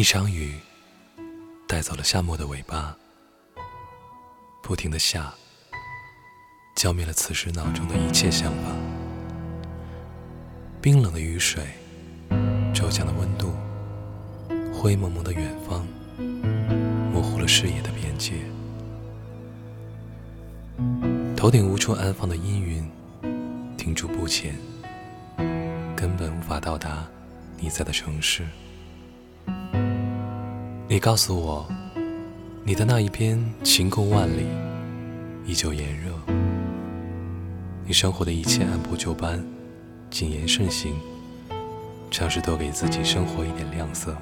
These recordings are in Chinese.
一场雨带走了夏末的尾巴，不停的下，浇灭了此时脑中的一切想法。冰冷的雨水，骤降的温度，灰蒙蒙的远方，模糊了视野的边界。头顶无处安放的阴云，停住不前，根本无法到达你在的城市。你告诉我，你的那一边晴空万里，依旧炎热。你生活的一切按部就班，谨言慎行，尝试多给自己生活一点亮色。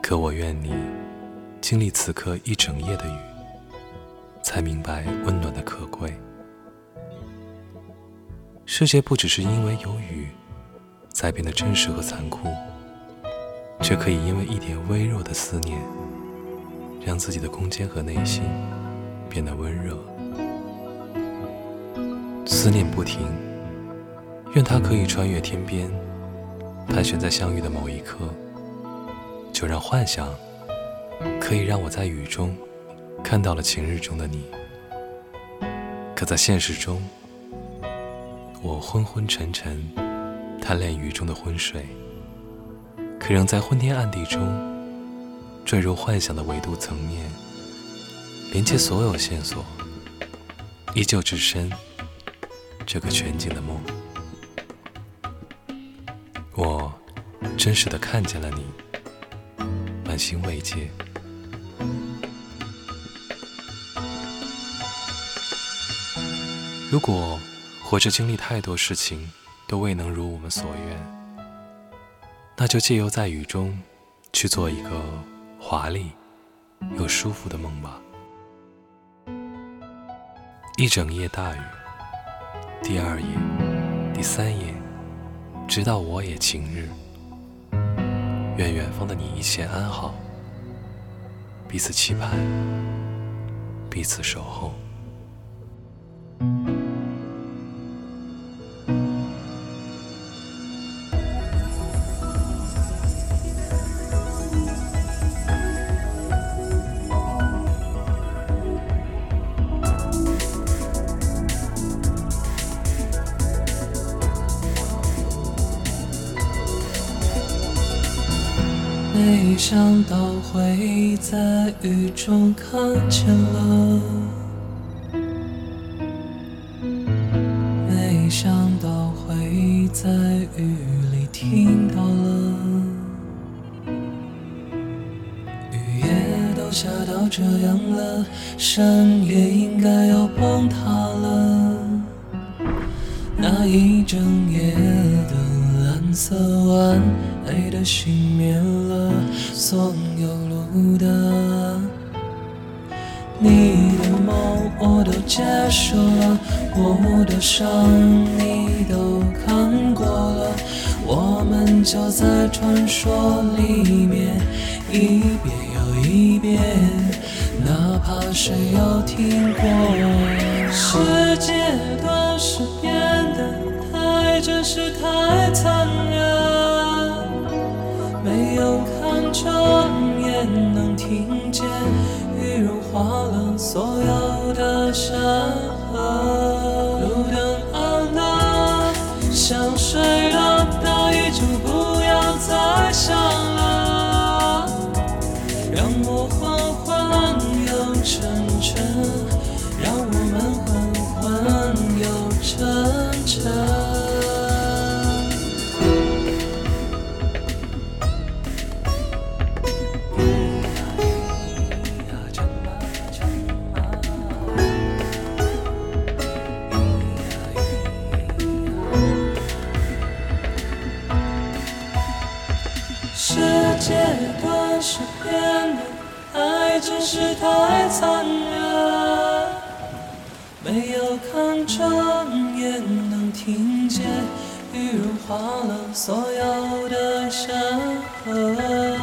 可我愿你经历此刻一整夜的雨，才明白温暖的可贵。世界不只是因为有雨，才变得真实和残酷。却可以因为一点微弱的思念，让自己的空间和内心变得温热。思念不停，愿它可以穿越天边，盘旋在相遇的某一刻。就让幻想，可以让我在雨中看到了晴日中的你。可在现实中，我昏昏沉沉，贪恋雨中的昏睡。仍在昏天暗地中坠入幻想的维度层面，连接所有线索，依旧置身这个全景的梦。我真实的看见了你，满心慰藉。如果活着经历太多事情都未能如我们所愿。那就借由在雨中去做一个华丽又舒服的梦吧。一整夜大雨，第二夜、第三夜，直到我也晴日。愿远方的你一切安好，彼此期盼，彼此守候。没想到会在雨中看见了，没想到会在雨里听到了，雨也都下到这样了，山也应该要崩塌了，那一整夜的色晚。爱的熄灭了所有路灯，你的梦我都接受了，我的伤你都看过了，我们就在传说里面一遍又一遍，哪怕谁有听过。世界都是变得太真实，太残雨融化了所有的山是太残忍，没有看穿也能听见，雨融化了所有的山河。